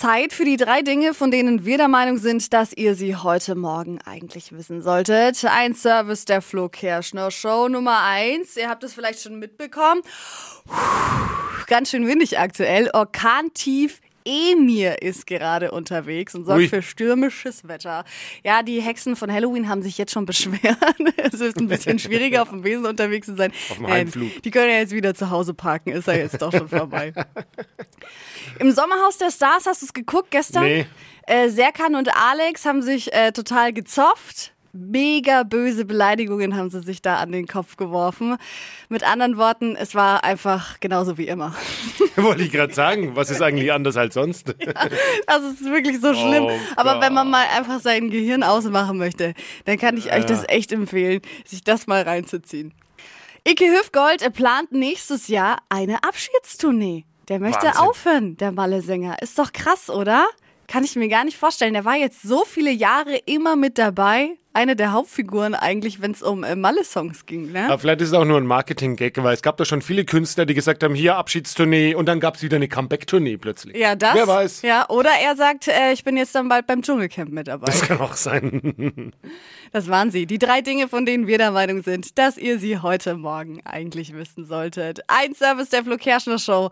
Zeit für die drei Dinge, von denen wir der Meinung sind, dass ihr sie heute Morgen eigentlich wissen solltet. Ein Service der Flo Kerschner Show Nummer eins. Ihr habt es vielleicht schon mitbekommen. Puh, ganz schön windig aktuell. Orkantief Emir ist gerade unterwegs und sorgt Ui. für stürmisches Wetter. Ja, die Hexen von Halloween haben sich jetzt schon beschwert. es ist ein bisschen schwieriger, auf dem Wesen unterwegs zu sein. Auf dem Heimflug. Die können ja jetzt wieder zu Hause parken, ist ja jetzt doch schon vorbei. Im Sommerhaus der Stars hast du es geguckt gestern? Nee. Äh, Serkan und Alex haben sich äh, total gezofft. Mega böse Beleidigungen haben sie sich da an den Kopf geworfen. Mit anderen Worten, es war einfach genauso wie immer. Wollte ich gerade sagen, was ist eigentlich anders als sonst? Also es ist wirklich so schlimm. Oh Aber wenn man mal einfach sein Gehirn ausmachen möchte, dann kann ich euch das echt empfehlen, sich das mal reinzuziehen. Ike Hüfgold plant nächstes Jahr eine Abschiedstournee. Der möchte Wahnsinn. aufhören, der Malle-Sänger. Ist doch krass, oder? Kann ich mir gar nicht vorstellen. Der war jetzt so viele Jahre immer mit dabei. Eine der Hauptfiguren eigentlich, wenn es um äh, Malle-Songs ging. Ne? Aber vielleicht ist es auch nur ein Marketing-Gag, weil es gab da schon viele Künstler, die gesagt haben, hier Abschiedstournee und dann gab es wieder eine Comeback-Tournee plötzlich. Ja, das. Wer weiß. Ja, oder er sagt, äh, ich bin jetzt dann bald beim Dschungelcamp mit dabei. Das kann auch sein. Das waren sie. Die drei Dinge, von denen wir der Meinung sind, dass ihr sie heute Morgen eigentlich wissen solltet. Ein Service der Flo Kerschner Show.